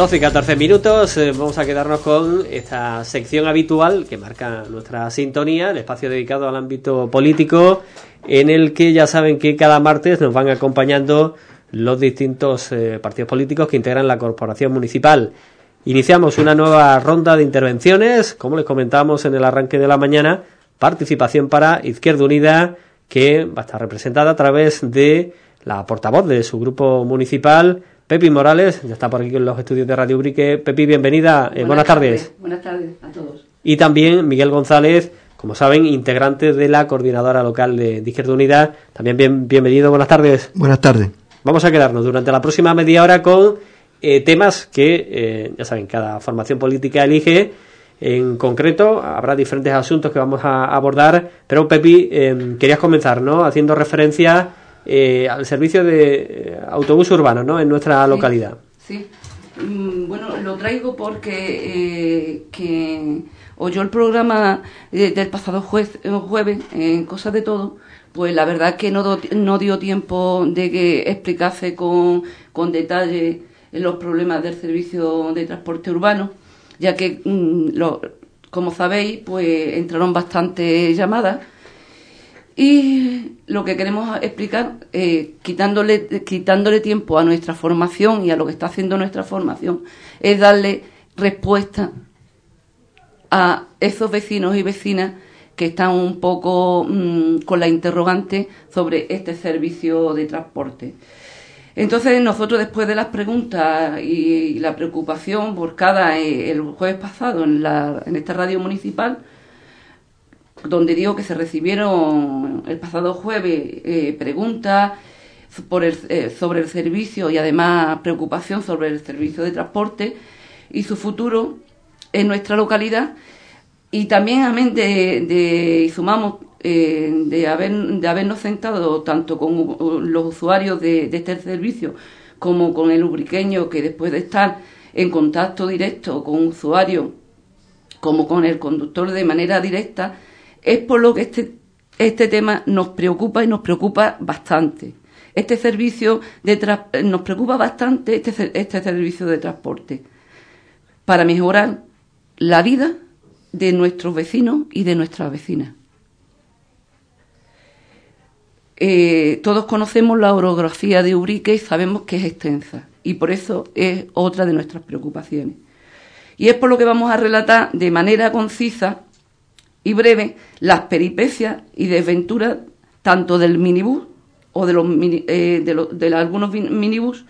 12 y 14 minutos, eh, vamos a quedarnos con esta sección habitual que marca nuestra sintonía, el espacio dedicado al ámbito político, en el que ya saben que cada martes nos van acompañando los distintos eh, partidos políticos que integran la corporación municipal. Iniciamos una nueva ronda de intervenciones, como les comentábamos en el arranque de la mañana, participación para Izquierda Unida, que va a estar representada a través de la portavoz de su grupo municipal, Pepi Morales, ya está por aquí en los estudios de Radio Ubrique. Pepi, bienvenida. Eh, buenas, tardes. Buenas tardes a todos. Y también Miguel González, como saben, integrante de la coordinadora local de, Izquierda Unida. También bien, bienvenido, buenas tardes. Buenas tardes. Vamos a quedarnos durante la próxima media hora con eh, temas que, eh, ya saben, cada formación política elige. En concreto, habrá diferentes asuntos que vamos a abordar, pero Pepi, querías comenzar, ¿no? Haciendo referencia eh, al servicio de eh, autobús urbano ¿no? en nuestra localidad. Sí, mm, bueno, lo traigo porque eh, que oyó el programa del pasado jueves en Cosas de Todo, pues la verdad que no, no dio tiempo de que explicase con, con detalle los problemas del servicio de transporte urbano, ya que, mm, lo, como sabéis, pues entraron bastantes llamadas y lo que queremos explicar, eh, quitándole, quitándole tiempo a nuestra formación y a lo que está haciendo nuestra formación, es darle respuesta a esos vecinos y vecinas que están un poco mm, con la interrogante sobre este servicio de transporte. Entonces nosotros después de las preguntas y, la preocupación por eh, el jueves pasado en, la, en esta radio municipal, donde digo que se recibieron el pasado jueves eh, preguntas eh, sobre el servicio y además preocupación sobre el servicio de transporte y su futuro en nuestra localidad. Y también amén de, de sumamos eh, de, haber, de habernos sentado tanto con los usuarios de, de este servicio como con el ubriqueño que después de estar en contacto directo con un usuario como con el conductor de manera directa es por lo que este, este tema nos preocupa y nos preocupa bastante. Este servicio de nos preocupa bastante este, este servicio de transporte para mejorar la vida de nuestros vecinos y de nuestras vecinas. Eh, todos conocemos la orografía de Urique y sabemos que es extensa y por eso es otra de nuestras preocupaciones. Y es por lo que vamos a relatar de manera concisa y breve las peripecias y desventuras tanto del minibús o de, los eh, de, algunos minibús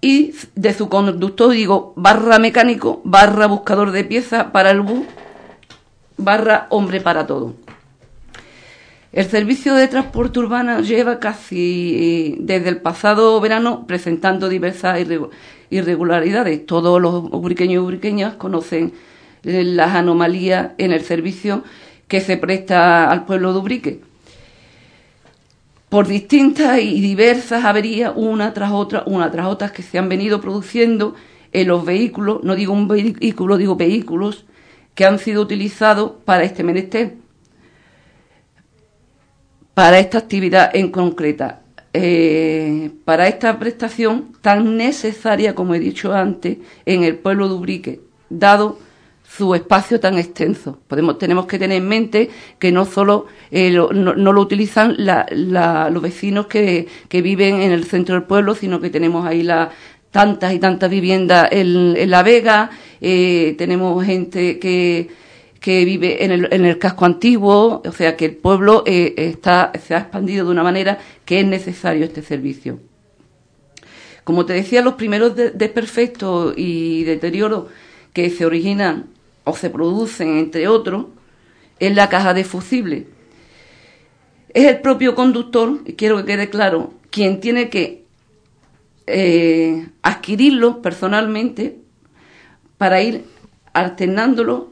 y de su conductor, digo, barra mecánico, barra buscador de piezas para el bus, barra hombre para todo. El servicio de transporte urbano lleva casi desde el pasado verano presentando diversas irregularidades. Todos los ubriqueños y ubriqueñas conocen las anomalías en el servicio que se presta al pueblo de Ubrique. Por distintas y diversas averías, una tras otra, una tras otras, que se han venido produciendo en los vehículos, no digo un vehículo, digo vehículos, que han sido utilizados para este menester, para esta actividad en concreta. Eh, para esta prestación tan necesaria, como he dicho antes, en el pueblo de Ubrique, dado su espacio tan extenso. Tenemos que tener en mente que no solo eh, lo, no, lo utilizan los vecinos que, viven en el centro del pueblo, sino que tenemos ahí la, tantas y tantas viviendas en, La Vega, eh, tenemos gente que, vive en el, en el, casco antiguo, o sea que el pueblo eh, está, se ha expandido de una manera que es necesario este servicio. Como te decía, los primeros desperfectos y deterioros que se originan o se producen, entre otros, en la caja de fusible. Es el propio conductor, y quiero que quede claro, quien tiene que eh, adquirirlo personalmente para ir alternándolo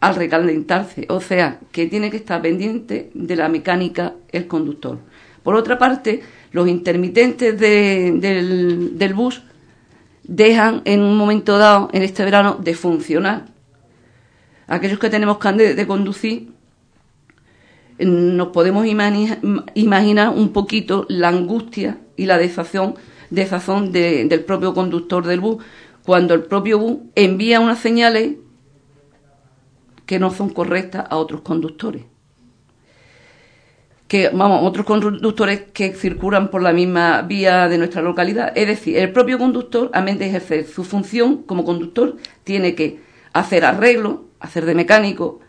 al recalentarse, o sea, que tiene que estar pendiente de la mecánica el conductor. Por otra parte, los intermitentes del, del bus dejan en un momento dado, en este verano, de funcionar aquellos que tenemos carne de conducir, nos podemos imaginar un poquito la angustia y la desazón, desazón del propio conductor del bus cuando el propio bus envía unas señales que no son correctas a otros conductores. Que, vamos, otros conductores que circulan por la misma vía de nuestra localidad. Es decir, el propio conductor, a menos de ejercer su función como conductor, tiene que hacer arreglo, hacer de mecánico.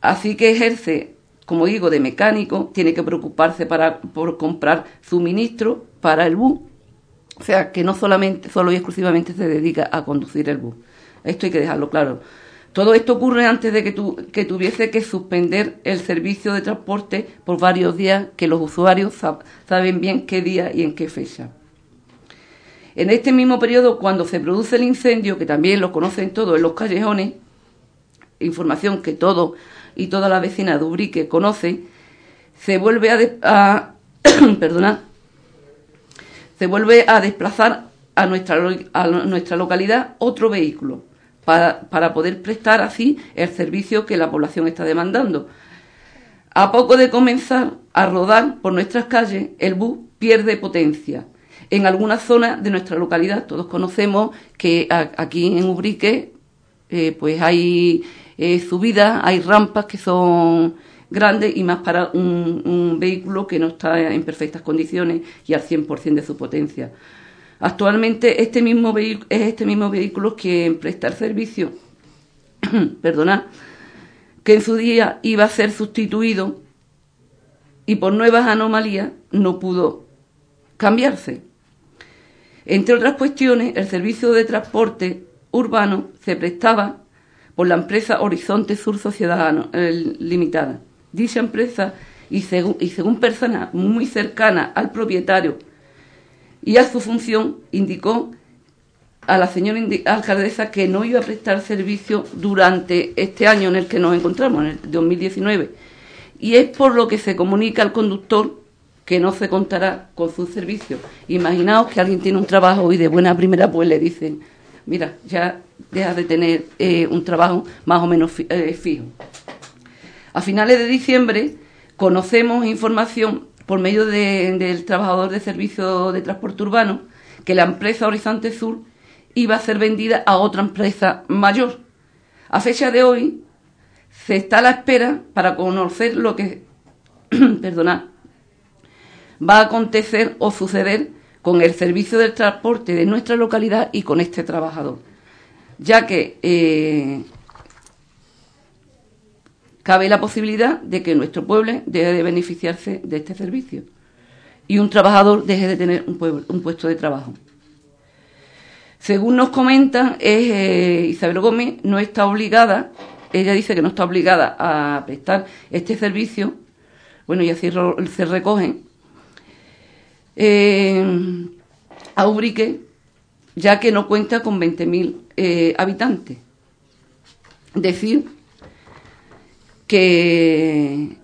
Así que ejerce, como digo, de mecánico, tiene que preocuparse para, por comprar suministro para el bus. O sea, que no solamente, solo y exclusivamente se dedica a conducir el bus. Esto hay que dejarlo claro. Todo esto ocurre antes de que, tu, que tuviese que suspender el servicio de transporte por varios días que los usuarios saben bien qué día y en qué fecha. En este mismo periodo, cuando se produce el incendio, que también lo conocen todos en los callejones, información que todos y toda la vecina de Ubrique conocen, se vuelve a, se vuelve a desplazar a nuestra, a nuestra localidad otro vehículo para, poder prestar así el servicio que la población está demandando. A poco de comenzar a rodar por nuestras calles, el bus pierde potencia. En algunas zonas de nuestra localidad, todos conocemos que aquí en Ubrique, eh, pues hay eh, hay rampas que son grandes y más para un, vehículo que no está en perfectas condiciones y al 100% de su potencia. Actualmente este mismo es este mismo vehículo que presta el servicio, perdona, que en su día iba a ser sustituido y por nuevas anomalías no pudo cambiarse. Entre otras cuestiones, el servicio de transporte urbano se prestaba por la empresa Horizonte Sur Sociedad Limitada. Dicha empresa, y según, y según personas muy cercanas al propietario, y a su función indicó a la señora alcaldesa que no iba a prestar servicio durante este año en el que nos encontramos, en el 2019. Y es por lo que se comunica al conductor que no se contará con su servicio. Imaginaos que alguien tiene un trabajo y de buena primera pues le dicen, mira, ya deja de tener eh, un trabajo más o menos eh, fijo. A finales de diciembre conocemos información por medio del trabajador de servicio de transporte urbano que la empresa Horizonte Sur iba a ser vendida a otra empresa mayor. A fecha de hoy se está a la espera para conocer lo que perdona, va a acontecer o suceder con el servicio del transporte de nuestra localidad y con este trabajador, ya que eh, cabe la posibilidad de que nuestro pueblo deje de beneficiarse de este servicio y un trabajador deje de tener un, puesto de trabajo. Según nos comentan, eh, Isabel Gómez no está obligada, ella dice que no está obligada a prestar este servicio, bueno, y así se recogen, eh, a Ubrique, ya que no cuenta con 20.000 eh, habitantes. Decir que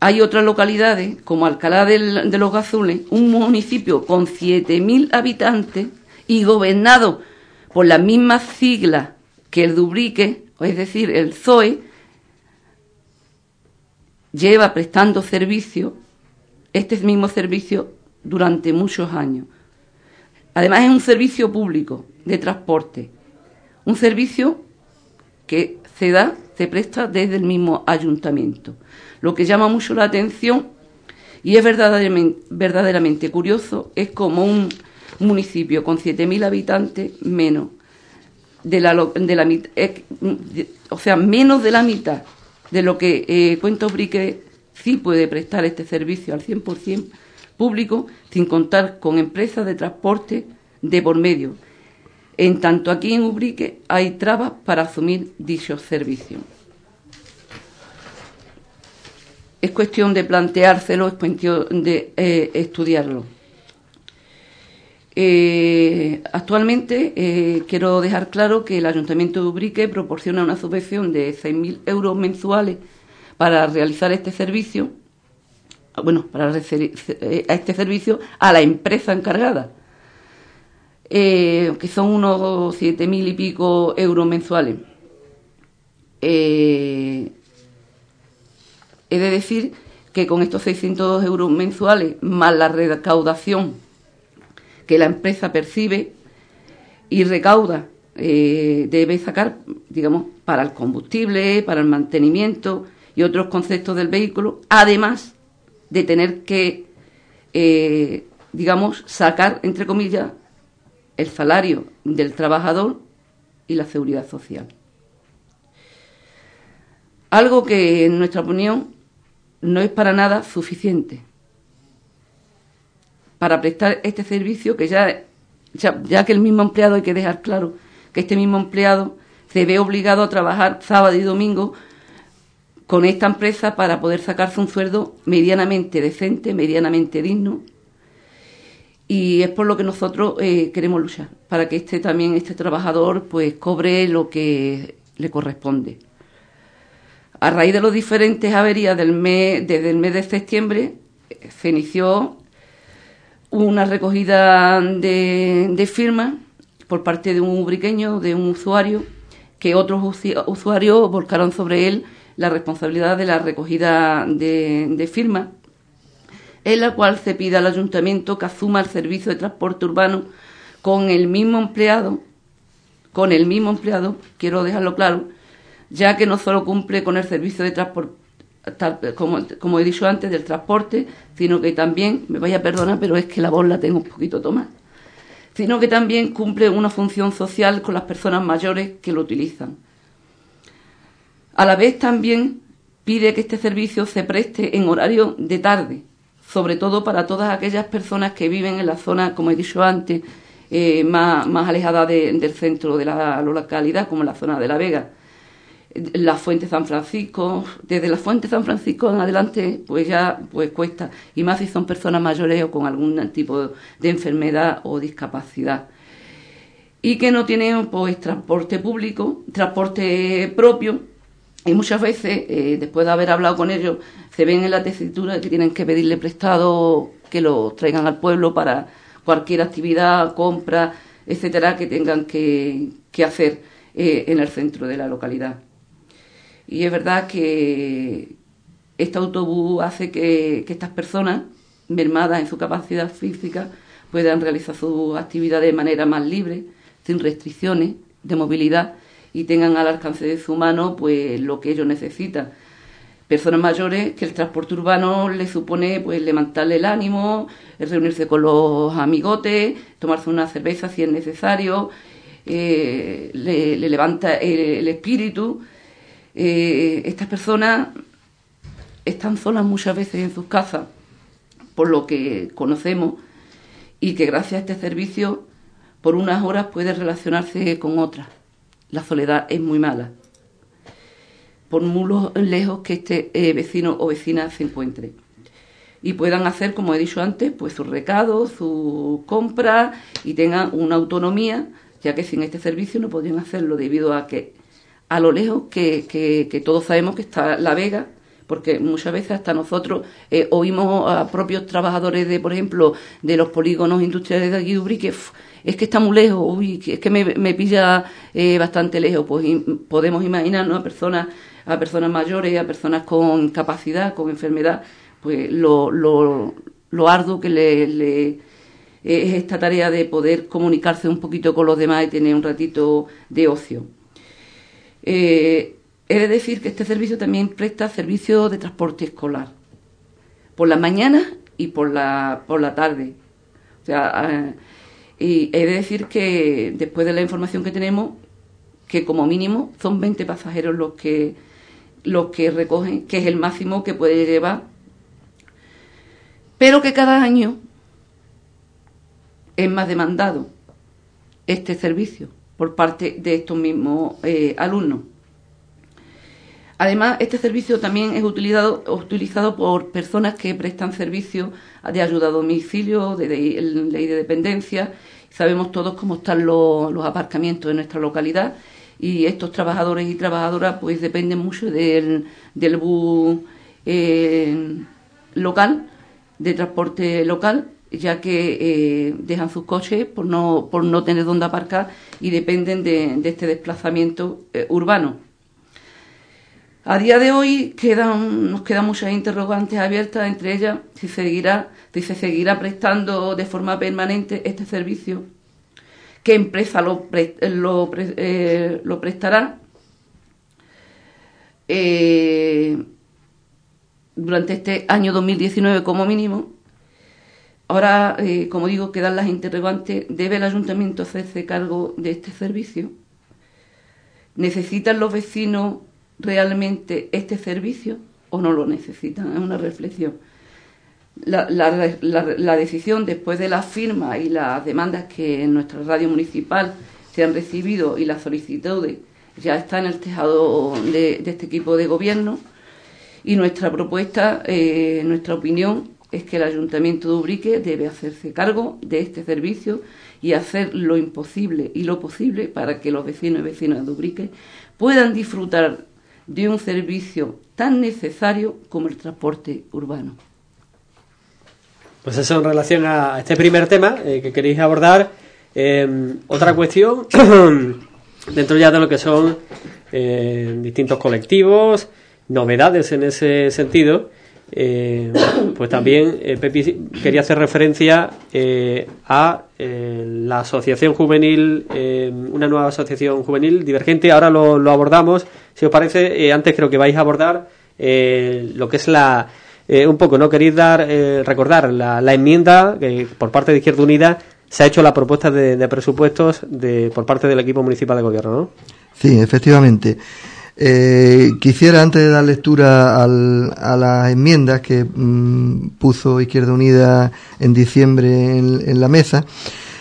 hay otras localidades, como Alcalá de los Gazules, un municipio con 7.000 habitantes y gobernado por las mismas siglas que el Dubrique, es decir, el ZOE, lleva prestando servicio, este mismo servicio, durante muchos años. Además es un servicio público de transporte, un servicio que se da se presta desde el mismo ayuntamiento. Lo que llama mucho la atención y es verdaderamente, curioso es como un municipio con 7.000 habitantes menos de la, de la o sea, menos de la mitad de lo que eh, Cuentos Brique sí puede prestar este servicio al 100% público sin contar con empresas de transporte de por medio en tanto aquí en Ubrique hay trabas para asumir dichos servicios. Es cuestión de planteárselo, es cuestión de eh, estudiarlo. Eh, actualmente eh, quiero dejar claro que el Ayuntamiento de Ubrique proporciona una subvención de 6.000 euros mensuales para realizar este servicio, bueno, para a este servicio a la empresa encargada eh, que son unos siete mil y pico euros mensuales. Eh, he de decir que con estos 600 euros mensuales, más la recaudación que la empresa percibe, y recauda, eh, debe sacar, digamos, para el combustible, para el mantenimiento y otros conceptos del vehículo, además de tener que, eh, digamos, sacar, entre comillas, el salario del trabajador y la seguridad social. Algo que, en nuestra opinión, no es para nada suficiente para prestar este servicio que ya, ya, que el mismo empleado hay que dejar claro que este mismo empleado se ve obligado a trabajar sábado y domingo con esta empresa para poder sacarse un sueldo medianamente decente, medianamente digno. Y es por lo que nosotros eh, queremos luchar, para que este también, este trabajador, pues cobre lo que le corresponde. A raíz de las diferentes averías del mes, desde el mes de septiembre, se inició una recogida de, de firmas por parte de un ubriqueño, de un usuario, que otros usuarios volcaron sobre él la responsabilidad de la recogida de, firmas, en la cual se pide al ayuntamiento que asuma el servicio de transporte urbano con el mismo empleado, con el mismo empleado, quiero dejarlo claro, ya que no solo cumple con el servicio de transporte, como, como he dicho antes, del transporte, sino que también, me vaya a perdonar, pero es que la voz la tengo un poquito tomada, sino que también cumple una función social con las personas mayores que lo utilizan. A la vez también pide que este servicio se preste en horario de tarde, sobre todo para todas aquellas personas que viven en la zona, como he dicho antes, eh, más, más alejada del centro de la localidad, como la zona de La Vega. La Fuente San Francisco, desde la Fuente San Francisco en adelante, pues ya pues cuesta, y más si son personas mayores o con algún tipo de enfermedad o discapacidad. Y que no tienen pues transporte público, transporte propio, y muchas veces, eh, después de haber hablado con ellos, se ven en la tesitura que tienen que pedirle prestado que lo traigan al pueblo para cualquier actividad, compra, etcétera, que tengan que, hacer eh, en el centro de la localidad. Y es verdad que este autobús hace que, que estas personas, mermadas en su capacidad física, puedan realizar su actividad de manera más libre, sin restricciones de movilidad y tengan al alcance de su mano pues lo que ellos necesitan. Personas mayores que el transporte urbano les supone pues levantarle el ánimo, reunirse con los amigotes, tomarse una cerveza si es necesario, eh, le, levanta el, espíritu. Eh, estas personas están solas muchas veces en sus casas, por lo que conocemos, y que gracias a este servicio por unas horas puede relacionarse con otras la soledad es muy mala, por muy lejos que este eh, vecino o vecina se encuentre. Y puedan hacer, como he dicho antes, pues sus recados, sus compras y tengan una autonomía, ya que sin este servicio no podrían hacerlo debido a que a lo lejos que, todos sabemos que está La Vega, porque muchas veces hasta nosotros eh, oímos a propios trabajadores de, por ejemplo, de los polígonos industriales de aquí que es que está muy lejos, uy, es que me, pilla eh, bastante lejos. Pues podemos imaginarnos a personas, a personas mayores, a personas con capacidad, con enfermedad, pues lo, lo, lo arduo que le, es esta tarea de poder comunicarse un poquito con los demás y tener un ratito de ocio. Eh, he de decir que este servicio también presta servicio de transporte escolar, por la mañana y por la, por la tarde. O sea, y he de decir que después de la información que tenemos, que como mínimo son 20 pasajeros los que, los que recogen, que es el máximo que puede llevar, pero que cada año es más demandado este servicio por parte de estos mismos eh, alumnos. Además, este servicio también es utilizado, utilizado por personas que prestan servicio de ayuda a domicilio, de, ley de dependencia. Sabemos todos cómo están los, aparcamientos en nuestra localidad y estos trabajadores y trabajadoras pues dependen mucho del, del bus eh, local, de transporte local, ya que eh, dejan sus coches por no, por no tener dónde aparcar y dependen de, este desplazamiento eh, urbano. A día de hoy quedan, nos quedan muchas interrogantes abiertas, entre ellas si, seguirá, si se seguirá prestando de forma permanente este servicio, qué empresa lo, eh, prestará. Eh, durante este año 2019 como mínimo. Ahora, eh, como digo, quedan las interrogantes. ¿Debe el ayuntamiento hacerse cargo de este servicio? ¿Necesitan los vecinos realmente este servicio o no lo necesitan? Es una reflexión. La, la, decisión después de la firma y las demandas que en nuestra radio municipal se han recibido y las solicitudes ya está en el tejado de, este equipo de gobierno y nuestra propuesta, eh, nuestra opinión es que el Ayuntamiento de Ubrique debe hacerse cargo de este servicio y hacer lo imposible y lo posible para que los vecinos y vecinas de Ubrique puedan disfrutar de un servicio tan necesario como el transporte urbano. Pues eso en relación a este primer tema eh, que queréis abordar. Eh, otra cuestión, dentro ya de lo que son eh, distintos colectivos, novedades en ese sentido, pues también Pepi quería hacer referencia a la asociación juvenil, una nueva asociación juvenil divergente. Ahora lo, lo abordamos. Si os parece, antes creo que vais a abordar lo que es la eh, un poco, ¿no? Queréis dar, eh, recordar la, la, enmienda que por parte de Izquierda Unida se ha hecho la propuesta de, presupuestos de, por parte del equipo municipal de gobierno, ¿no? Sí, efectivamente. Eh, quisiera, antes de dar lectura al, a las enmiendas que mm, puso Izquierda Unida en diciembre en, la mesa,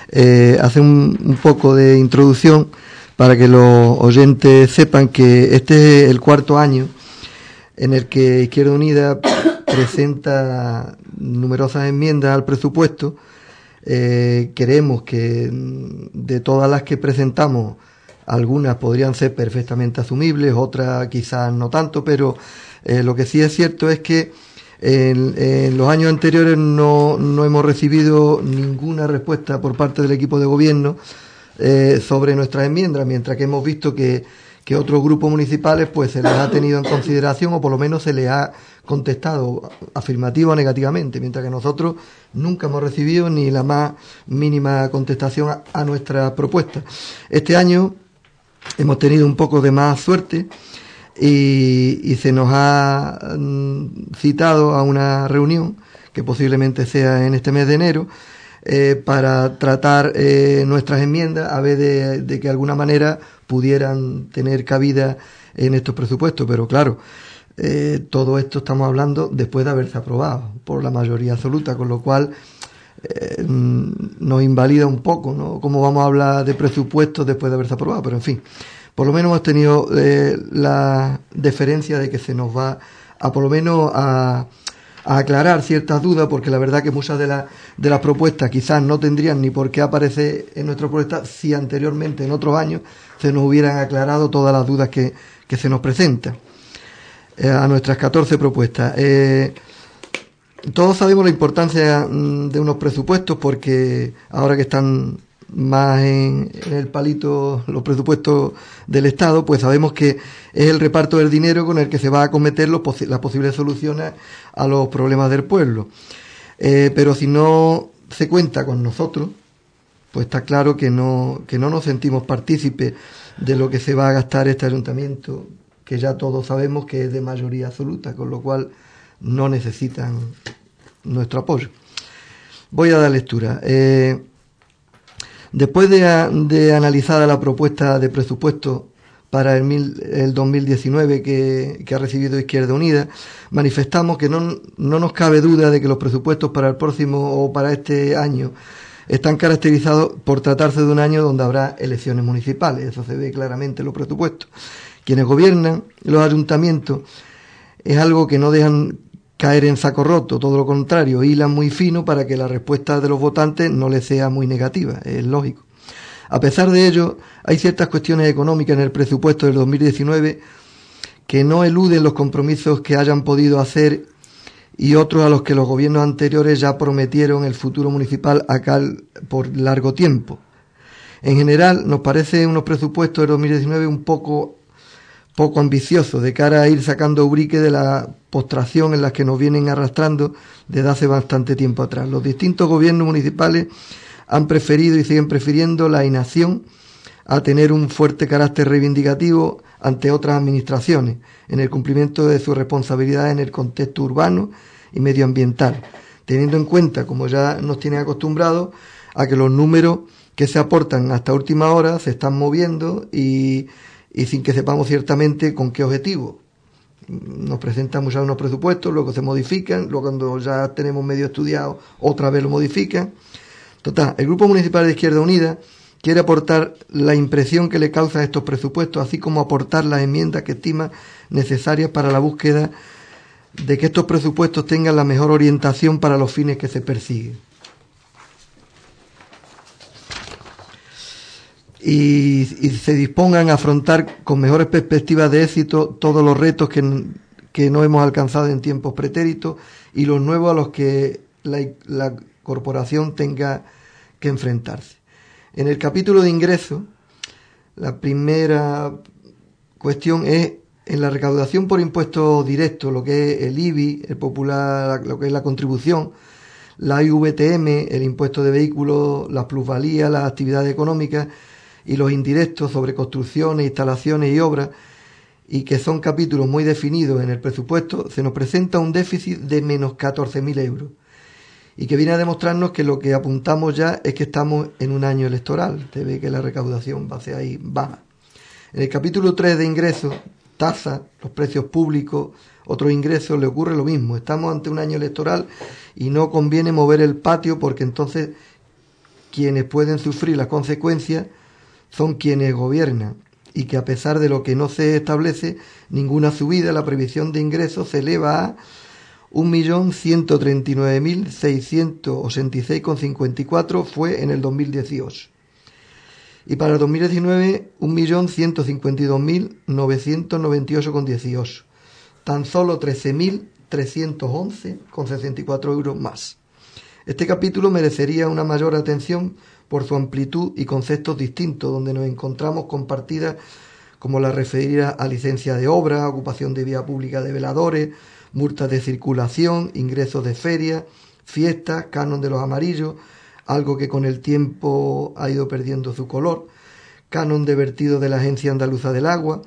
hacer un, un, poco de introducción para que los oyentes sepan que este es el cuarto año en el que Izquierda Unida presenta numerosas enmiendas al presupuesto. Eh, queremos que mm, de todas las que presentamos, algunas podrían ser perfectamente asumibles, otras quizás no tanto, pero eh, lo que sí es cierto es que en, los años anteriores no, no, hemos recibido ninguna respuesta por parte del equipo de gobierno eh, sobre nuestras enmiendas, mientras que hemos visto que, que otros grupos municipales pues se les ha tenido en consideración o por lo menos se les ha contestado afirmativo o negativamente, mientras que nosotros nunca hemos recibido ni la más mínima contestación a, nuestra propuesta. Este año hemos tenido un poco de más suerte y, se nos ha mm, citado a una reunión que posiblemente sea en este mes de enero eh, para tratar eh, nuestras enmiendas a ver de, que de alguna manera pudieran tener cabida en estos presupuestos, pero claro, eh, todo esto estamos hablando después de haberse aprobado por la mayoría absoluta, con lo cual eh, nos invalida un poco, ¿no? Cómo vamos a hablar de presupuestos después de haberse aprobado, pero en fin, por lo menos hemos tenido eh, la deferencia de que se nos va a por lo menos a, aclarar ciertas dudas, porque la verdad que muchas de, de las propuestas quizás no tendrían ni por qué aparecer en nuestra propuesta si anteriormente, en otros años, se nos hubieran aclarado todas las dudas que, que se nos presentan. Eh, a nuestras 14 propuestas. Eh, todos sabemos la importancia mm, de unos presupuestos porque ahora que están más en, el palito los presupuestos del Estado, pues sabemos que es el reparto del dinero con el que se va a acometer las posibles soluciones a los problemas del pueblo. Eh, pero si no se cuenta con nosotros, pues está claro que no, que no nos sentimos partícipes de lo que se va a gastar este ayuntamiento que ya todos sabemos que es de mayoría absoluta, con lo cual no necesitan nuestro apoyo. Voy a dar lectura. Eh, después de, de, analizada la propuesta de presupuesto para el, el 2019 que, que, ha recibido Izquierda Unida, manifestamos que no nos cabe duda de que los presupuestos para el próximo o para este año están caracterizados por tratarse de un año donde habrá elecciones municipales. Eso se ve claramente en los presupuestos quienes gobiernan los ayuntamientos es algo que no dejan caer en saco roto, todo lo contrario, hilan muy fino para que la respuesta de los votantes no les sea muy negativa, es lógico. A pesar de ello, hay ciertas cuestiones económicas en el presupuesto del 2019 que no eluden los compromisos que hayan podido hacer y otros a los que los gobiernos anteriores ya prometieron el futuro municipal acá por largo tiempo. En general, nos parece unos presupuestos del 2019 un poco poco ambicioso de cara a ir sacando Ubrique de la postración en la que nos vienen arrastrando desde hace bastante tiempo atrás. Los distintos gobiernos municipales han preferido y siguen prefiriendo la inacción a tener un fuerte carácter reivindicativo ante otras administraciones en el cumplimiento de sus responsabilidades en el contexto urbano y medioambiental, teniendo en cuenta, como ya nos tienen acostumbrados, a que los números que se aportan hasta última hora se están moviendo y, y sin que sepamos ciertamente con qué objetivo. Nos presentamos ya unos presupuestos, luego se modifican, luego cuando ya tenemos medio estudiado, otra vez lo modifican. Total, el Grupo Municipal de Izquierda Unida quiere aportar la impresión que le causa estos presupuestos, así como aportar las enmiendas que estima necesarias para la búsqueda de que estos presupuestos tengan la mejor orientación para los fines que se persiguen. Y, se dispongan a afrontar con mejores perspectivas de éxito todos los retos que, no hemos alcanzado en tiempos pretéritos y los nuevos a los que la corporación tenga que enfrentarse. En el capítulo de ingresos, la primera cuestión es en la recaudación por impuestos directos, lo que es el IBI, el popular, lo que es la contribución, la IVTM, el impuesto de vehículos, las plusvalías, las actividades económicas y los indirectos sobre construcciones, instalaciones y obras, y que son capítulos muy definidos en el presupuesto, se nos presenta un déficit de menos 14.000 euros y que viene a demostrarnos que lo que apuntamos ya es que estamos en un año electoral. Te ve que la recaudación va hacia ahí baja. En el capítulo 3 de ingresos tasa, los precios públicos, otros ingresos, le ocurre lo mismo. Estamos ante un año electoral y no conviene mover el patio porque entonces quienes pueden sufrir las consecuencias son quienes gobiernan y que a pesar de lo que no se establece ninguna subida, la previsión de ingresos se eleva a 1.139.686,54 fue en el 2018 y para el 2019 1.152.998,18. Tan solo 13.311,64 euros más. Este capítulo merecería una mayor atención por su amplitud y conceptos distintos, donde nos encontramos con partidas como la referida a licencia de obra, ocupación de vía pública de veladores, multas de circulación, ingresos de feria, fiestas, canon de los amarillos, algo que con el tiempo ha ido perdiendo su color, canon de vertido de la Agencia Andaluza del Agua,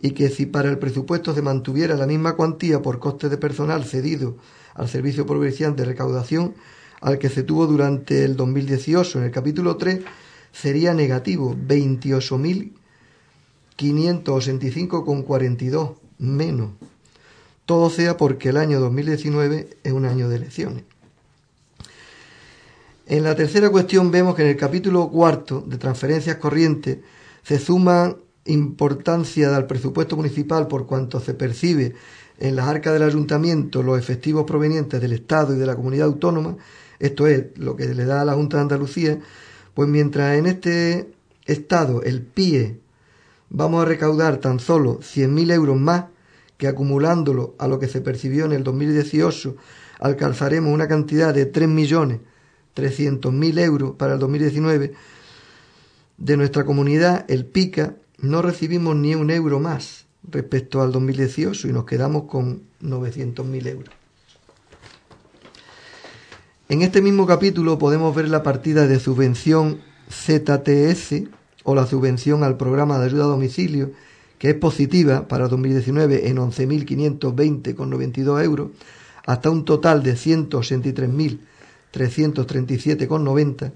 y que si para el presupuesto se mantuviera la misma cuantía por coste de personal cedido al Servicio Provincial de Recaudación, al que se tuvo durante el 2018 en el capítulo 3, sería negativo 28.585,42 menos. Todo sea porque el año 2019 es un año de elecciones. En la tercera cuestión vemos que en el capítulo cuarto de transferencias corrientes se suma importancia del presupuesto municipal por cuanto se percibe en las arcas del ayuntamiento los efectivos provenientes del Estado y de la comunidad autónoma, esto es lo que le da a la Junta de Andalucía, pues mientras en este Estado, el PIE, vamos a recaudar tan solo 100.000 euros más, que acumulándolo a lo que se percibió en el 2018 alcanzaremos una cantidad de 3 millones 300.000 euros para el 2019, de nuestra comunidad, el PICA, no recibimos ni un euro más respecto al 2018 y nos quedamos con 900.000 euros. En este mismo capítulo podemos ver la partida de subvención ZTS o la subvención al programa de ayuda a domicilio, que es positiva para 2019 en 11.520,92 euros, hasta un total de 183.000 337,90,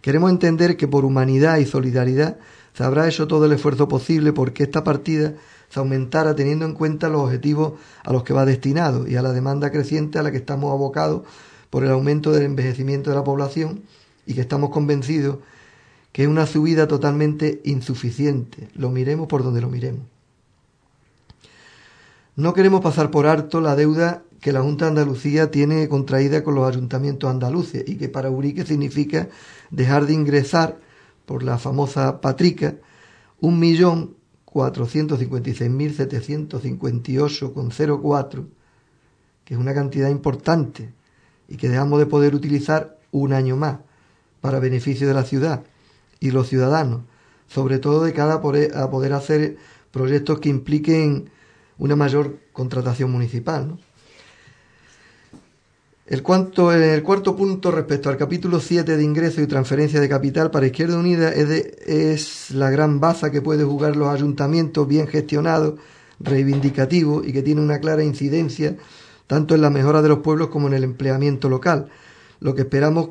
queremos entender que por humanidad y solidaridad se habrá hecho todo el esfuerzo posible porque esta partida se aumentara teniendo en cuenta los objetivos a los que va destinado y a la demanda creciente a la que estamos abocados por el aumento del envejecimiento de la población y que estamos convencidos que es una subida totalmente insuficiente, lo miremos por donde lo miremos. No queremos pasar por alto la deuda que la Junta de Andalucía tiene contraída con los ayuntamientos andaluces y que para Urique significa dejar de ingresar por la famosa patrica un millón cuatro que es una cantidad importante y que dejamos de poder utilizar un año más para beneficio de la ciudad y los ciudadanos, sobre todo de cada a poder hacer proyectos que impliquen una mayor contratación municipal. El, cuarto, el cuarto punto respecto al capítulo 7 de ingreso y transferencia de capital para Izquierda Unida es, es la gran baza que puede jugar los ayuntamientos bien gestionados, reivindicativos y que tiene una clara incidencia tanto en la mejora de los pueblos como en el empleamiento local. Lo que esperamos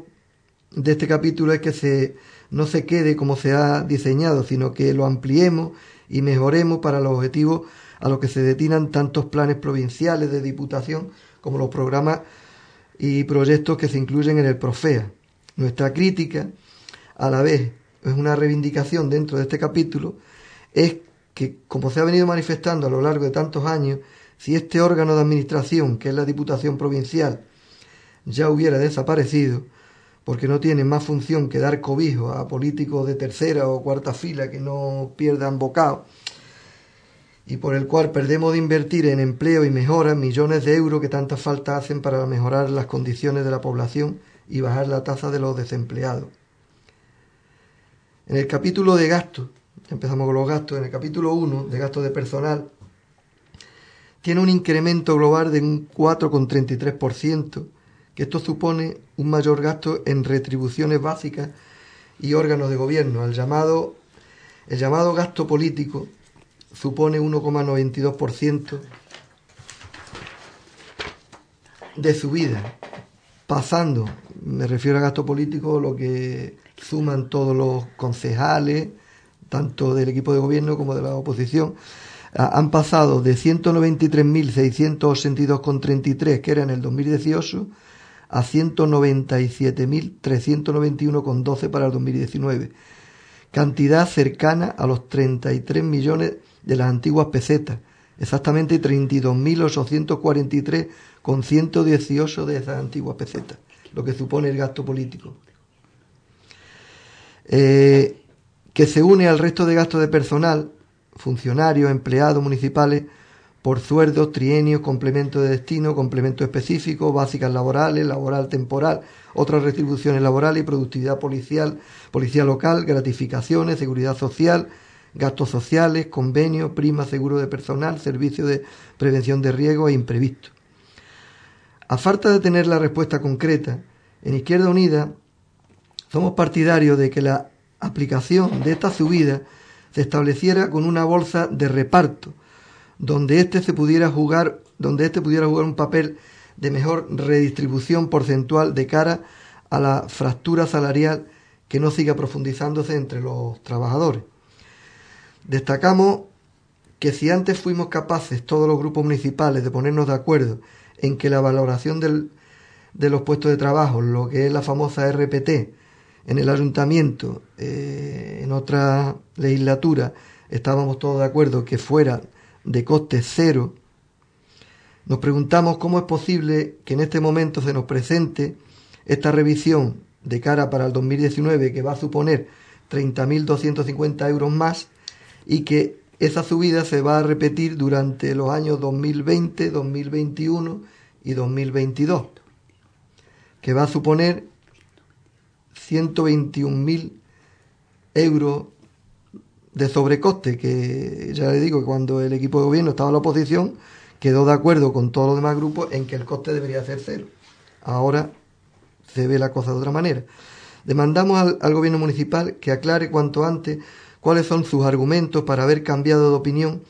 de este capítulo es que se, no se quede como se ha diseñado, sino que lo ampliemos y mejoremos para los objetivos a los que se destinan tantos planes provinciales de diputación como los programas y proyectos que se incluyen en el Profea. Nuestra crítica, a la vez, es una reivindicación dentro de este capítulo, es que, como se ha venido manifestando a lo largo de tantos años, si este órgano de administración, que es la Diputación Provincial, ya hubiera desaparecido, porque no tiene más función que dar cobijo a políticos de tercera o cuarta fila que no pierdan bocado, y por el cual perdemos de invertir en empleo y mejora millones de euros que tanta falta hacen para mejorar las condiciones de la población y bajar la tasa de los desempleados. En el capítulo de gastos, empezamos con los gastos, en el capítulo 1 de gastos de personal, tiene un incremento global de un 4,33%, que esto supone un mayor gasto en retribuciones básicas y órganos de gobierno, el llamado, el llamado gasto político, supone 1,92% de subida, pasando, me refiero a gasto político, lo que suman todos los concejales, tanto del equipo de gobierno como de la oposición, han pasado de 193.682,33 que era en el 2018 a 197.391,12 para el 2019, cantidad cercana a los 33 millones de las antiguas pesetas, exactamente 32.843 con 118 de esas antiguas pesetas, lo que supone el gasto político. Eh, que se une al resto de gastos de personal, funcionarios, empleados municipales, por sueldos, trienios, complemento de destino, complemento específico, básicas laborales, laboral temporal, otras retribuciones laborales y productividad policial, policía local, gratificaciones, seguridad social, gastos sociales, convenios, prima, seguro de personal, servicio de prevención de riesgo e imprevisto. A falta de tener la respuesta concreta, en Izquierda Unida somos partidarios de que la aplicación de esta subida se estableciera con una bolsa de reparto, donde éste se pudiera jugar, donde éste pudiera jugar un papel de mejor redistribución porcentual de cara a la fractura salarial que no siga profundizándose entre los trabajadores. Destacamos que si antes fuimos capaces, todos los grupos municipales, de ponernos de acuerdo en que la valoración de los puestos de trabajo, lo que es la famosa RPT, en el ayuntamiento, eh, en otra legislatura, estábamos todos de acuerdo que fuera de coste cero, nos preguntamos cómo es posible que en este momento se nos presente esta revisión de cara para el 2019 que va a suponer 30.250 euros más y que esa subida se va a repetir durante los años 2020, 2021 y 2022, que va a suponer 121.000 euros de sobrecoste, que ya le digo que cuando el equipo de gobierno estaba en la oposición, quedó de acuerdo con todos los demás grupos en que el coste debería ser cero. Ahora se ve la cosa de otra manera. Demandamos al, al gobierno municipal que aclare cuanto antes cuáles son sus argumentos para haber cambiado de opinión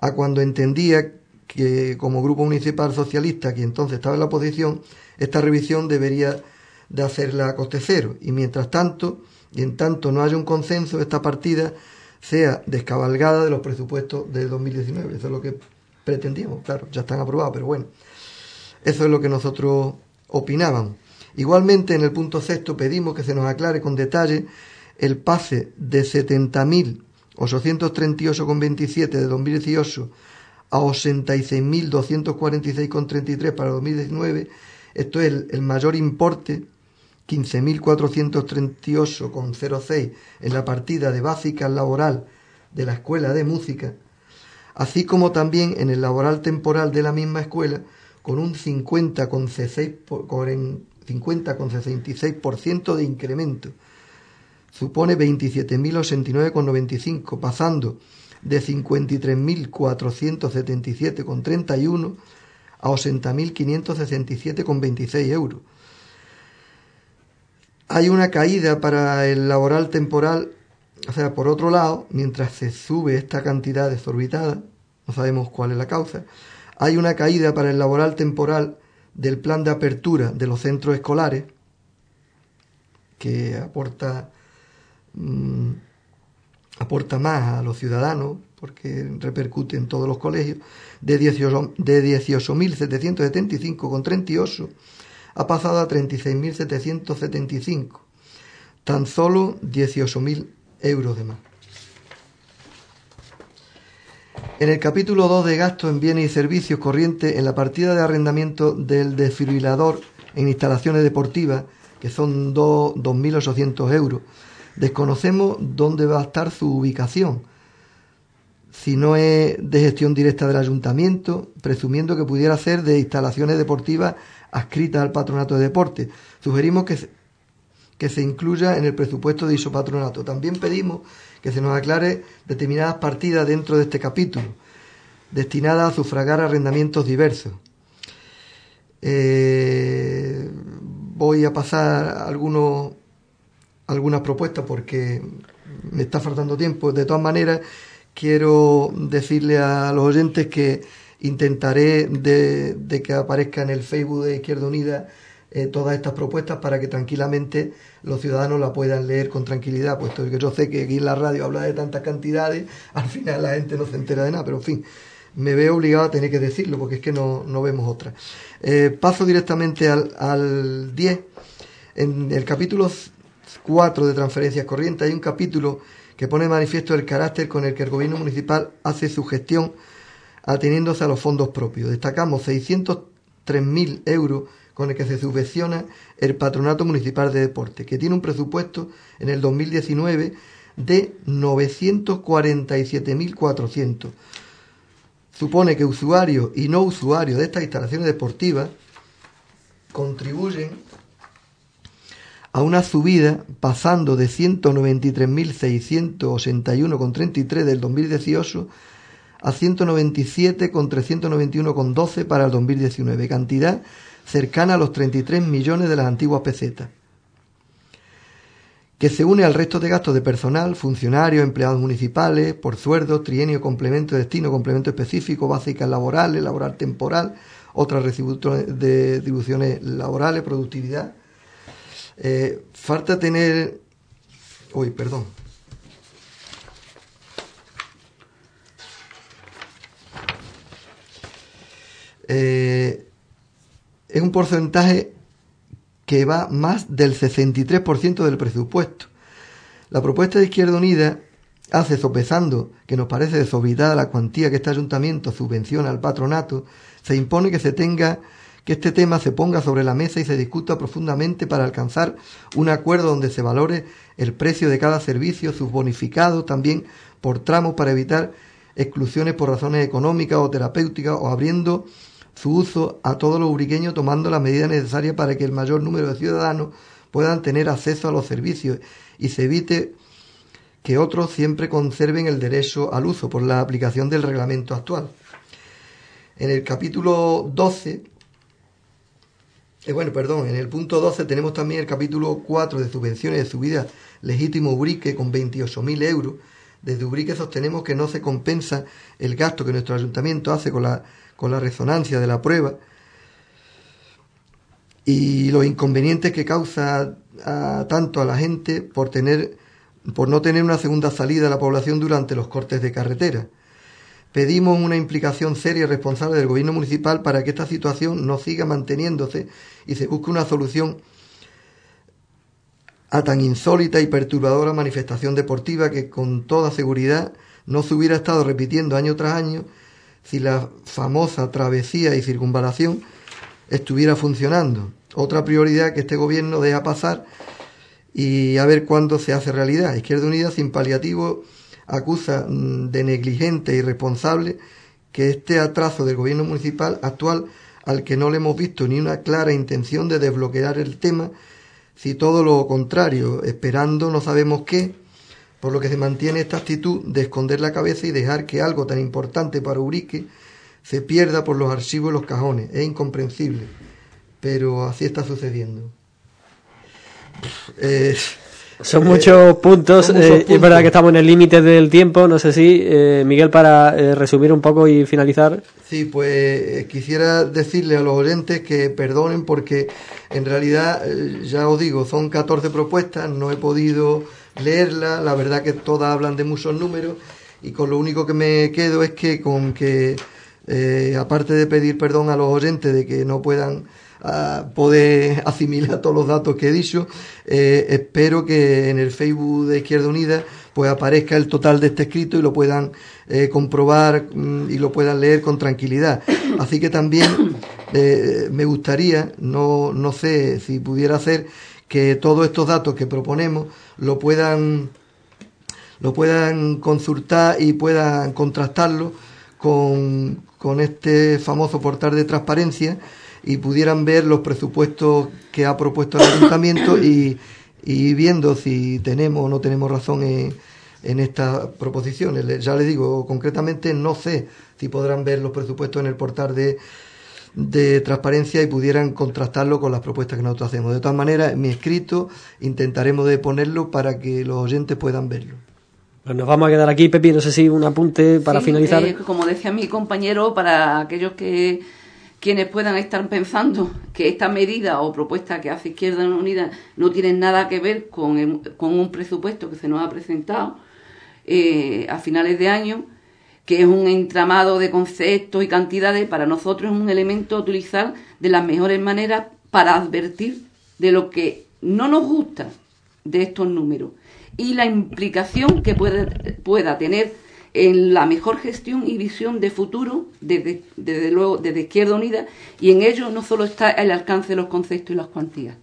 a cuando entendía que como grupo municipal socialista, que entonces estaba en la oposición, esta revisión debería de hacerla a coste cero. Y mientras tanto, y en tanto no haya un consenso, esta partida sea descabalgada de los presupuestos del 2019. Eso es lo que pretendíamos, claro, ya están aprobados, pero bueno, eso es lo que nosotros opinábamos. Igualmente, en el punto sexto pedimos que se nos aclare con detalle el pase de 70.838,27 de 2018 a 86.246,33 para 2019. Esto es el mayor importe 15.438,06 en la partida de básica laboral de la Escuela de Música, así como también en el laboral temporal de la misma escuela, con un 50,66% de incremento. Supone 27.089,95, pasando de 53.477,31 a 80.567,26 euros. Hay una caída para el laboral temporal, o sea, por otro lado, mientras se sube esta cantidad desorbitada, no sabemos cuál es la causa, hay una caída para el laboral temporal del plan de apertura de los centros escolares, que aporta, mm, aporta más a los ciudadanos, porque repercute en todos los colegios, de 18.775,38 de ha pasado a 36.775, tan solo 18.000 euros de más. En el capítulo 2 de gastos en bienes y servicios corrientes, en la partida de arrendamiento del desfibrilador en instalaciones deportivas, que son 2.800 euros, desconocemos dónde va a estar su ubicación. Si no es de gestión directa del ayuntamiento, presumiendo que pudiera ser de instalaciones deportivas adscritas al patronato de deporte. Sugerimos que que se incluya en el presupuesto de isopatronato. También pedimos que se nos aclare determinadas partidas dentro de este capítulo, destinadas a sufragar arrendamientos diversos. Eh, voy a pasar algunos, algunas propuestas porque me está faltando tiempo. De todas maneras, quiero decirle a los oyentes que intentaré de, que aparezca en el Facebook de Izquierda Unida eh, todas estas propuestas para que tranquilamente los ciudadanos la puedan leer con tranquilidad, puesto que yo sé que aquí en la radio habla de tantas cantidades, al final la gente no se entera de nada, pero en fin, me veo obligado a tener que decirlo porque es que no, no vemos otra. Eh, paso directamente al, al 10. En el capítulo 4 de transferencias corrientes hay un capítulo que pone de manifiesto el carácter con el que el gobierno municipal hace su gestión ateniéndose a los fondos propios. Destacamos 603.000 euros con el que se subvenciona el Patronato Municipal de Deporte, que tiene un presupuesto en el 2019 de 947.400. Supone que usuarios y no usuarios de estas instalaciones deportivas contribuyen a una subida pasando de 193.681,33 del 2018 a 197,391,12 para el 2019, cantidad cercana a los 33 millones de las antiguas pesetas, que se une al resto de gastos de personal, funcionarios, empleados municipales, por sueldo, trienio, complemento, destino, complemento específico, básicas laborales, laboral temporal, otras retribuciones laborales, productividad. Eh, falta tener... Uy, perdón. Eh, es un porcentaje que va más del 63% del presupuesto. La propuesta de Izquierda Unida hace, sopesando que nos parece desorbitada la cuantía que este ayuntamiento subvenciona al patronato, se impone que se tenga que este tema se ponga sobre la mesa y se discuta profundamente para alcanzar un acuerdo donde se valore el precio de cada servicio, sus bonificados también por tramos para evitar exclusiones por razones económicas o terapéuticas o abriendo su uso a todos los uriqueños tomando las medidas necesarias para que el mayor número de ciudadanos puedan tener acceso a los servicios y se evite que otros siempre conserven el derecho al uso por la aplicación del reglamento actual. En el capítulo 12, eh, bueno, perdón, en el punto 12 tenemos también el capítulo 4 de subvenciones de subida legítimo Ubrique con 28.000 euros. Desde Ubrique sostenemos que no se compensa el gasto que nuestro ayuntamiento hace con la con la resonancia de la prueba y los inconvenientes que causa tanto a la gente por tener por no tener una segunda salida a la población durante los cortes de carretera. Pedimos una implicación seria y responsable del gobierno municipal para que esta situación no siga manteniéndose y se busque una solución a tan insólita y perturbadora manifestación deportiva que con toda seguridad no se hubiera estado repitiendo año tras año si la famosa travesía y circunvalación estuviera funcionando. Otra prioridad que este gobierno deja pasar y a ver cuándo se hace realidad. Izquierda Unida, sin paliativo, acusa mm, de negligente e irresponsable que este atraso del gobierno municipal actual, al que no le hemos visto ni una clara intención de desbloquear el tema, si todo lo contrario, esperando no sabemos qué, por lo que se mantiene esta actitud de esconder la cabeza y dejar que algo tan importante para Urique se pierda por los archivos y los cajones. Es incomprensible, pero así está sucediendo. Eh, son muchos puntos. Eh, es verdad que estamos en el límite del tiempo. No sé si, eh, Miguel, para eh, resumir un poco y finalizar. Sí, pues quisiera decirle a los oyentes que perdonen porque en realidad, ya os digo, son 14 propuestas, no he podido leerlas. La verdad que todas hablan de muchos números y con lo único que me quedo es que con que, aparte de pedir perdón a los oyentes de que no puedan poder asimilar todos los datos que he dicho. Eh, espero que en el Facebook de Izquierda Unida pues aparezca el total de este escrito y lo puedan eh, comprobar mm, y lo puedan leer con tranquilidad. Así que también eh, me gustaría, no, no sé si pudiera hacer, que todos estos datos que proponemos lo puedan lo puedan consultar y puedan contrastarlo con, con este famoso portal de transparencia y pudieran ver los presupuestos que ha propuesto el ayuntamiento y, y viendo si tenemos o no tenemos razón en, en estas proposiciones. Ya les digo, concretamente no sé si podrán ver los presupuestos en el portal de, de transparencia y pudieran contrastarlo con las propuestas que nosotros hacemos. De todas maneras, en mi escrito intentaremos de ponerlo para que los oyentes puedan verlo. Pues nos vamos a quedar aquí, Pepi, no sé si un apunte para finalizar. Eh, como decía mi compañero, para aquellos que quienes puedan estar pensando que esta medida o propuesta que hace Izquierda Unida no tienen nada que ver con, un presupuesto que se nos ha presentado eh, a finales de año, que es un entramado de conceptos y cantidades, para nosotros es un elemento a utilizar de las mejores maneras para advertir de lo que no nos gusta de estos números y la implicación que pueda tener en la mejor gestión y visión de futuro, desde, luego desde Izquierda Unida, y en ello no solo está el alcance de los conceptos y las cuantías.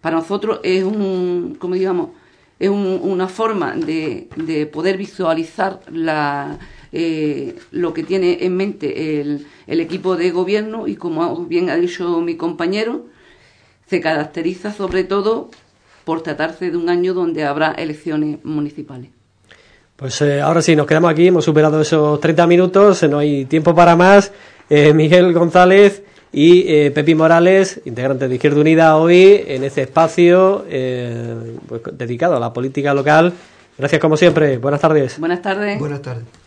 Para nosotros es un, como digamos, es una forma de, de, poder visualizar la, eh, lo que tiene en mente el equipo de gobierno y como bien ha dicho mi compañero, se caracteriza sobre todo por tratarse de un año donde habrá elecciones municipales. Pues eh, ahora sí, nos quedamos aquí, hemos superado esos 30 minutos, no hay tiempo para más. Eh, Miguel González y eh, Pepi Morales, integrantes de Izquierda Unida, hoy en este espacio pues, dedicado a la política local. Gracias como siempre, buenas tardes. Buenas tardes. Buenas tardes.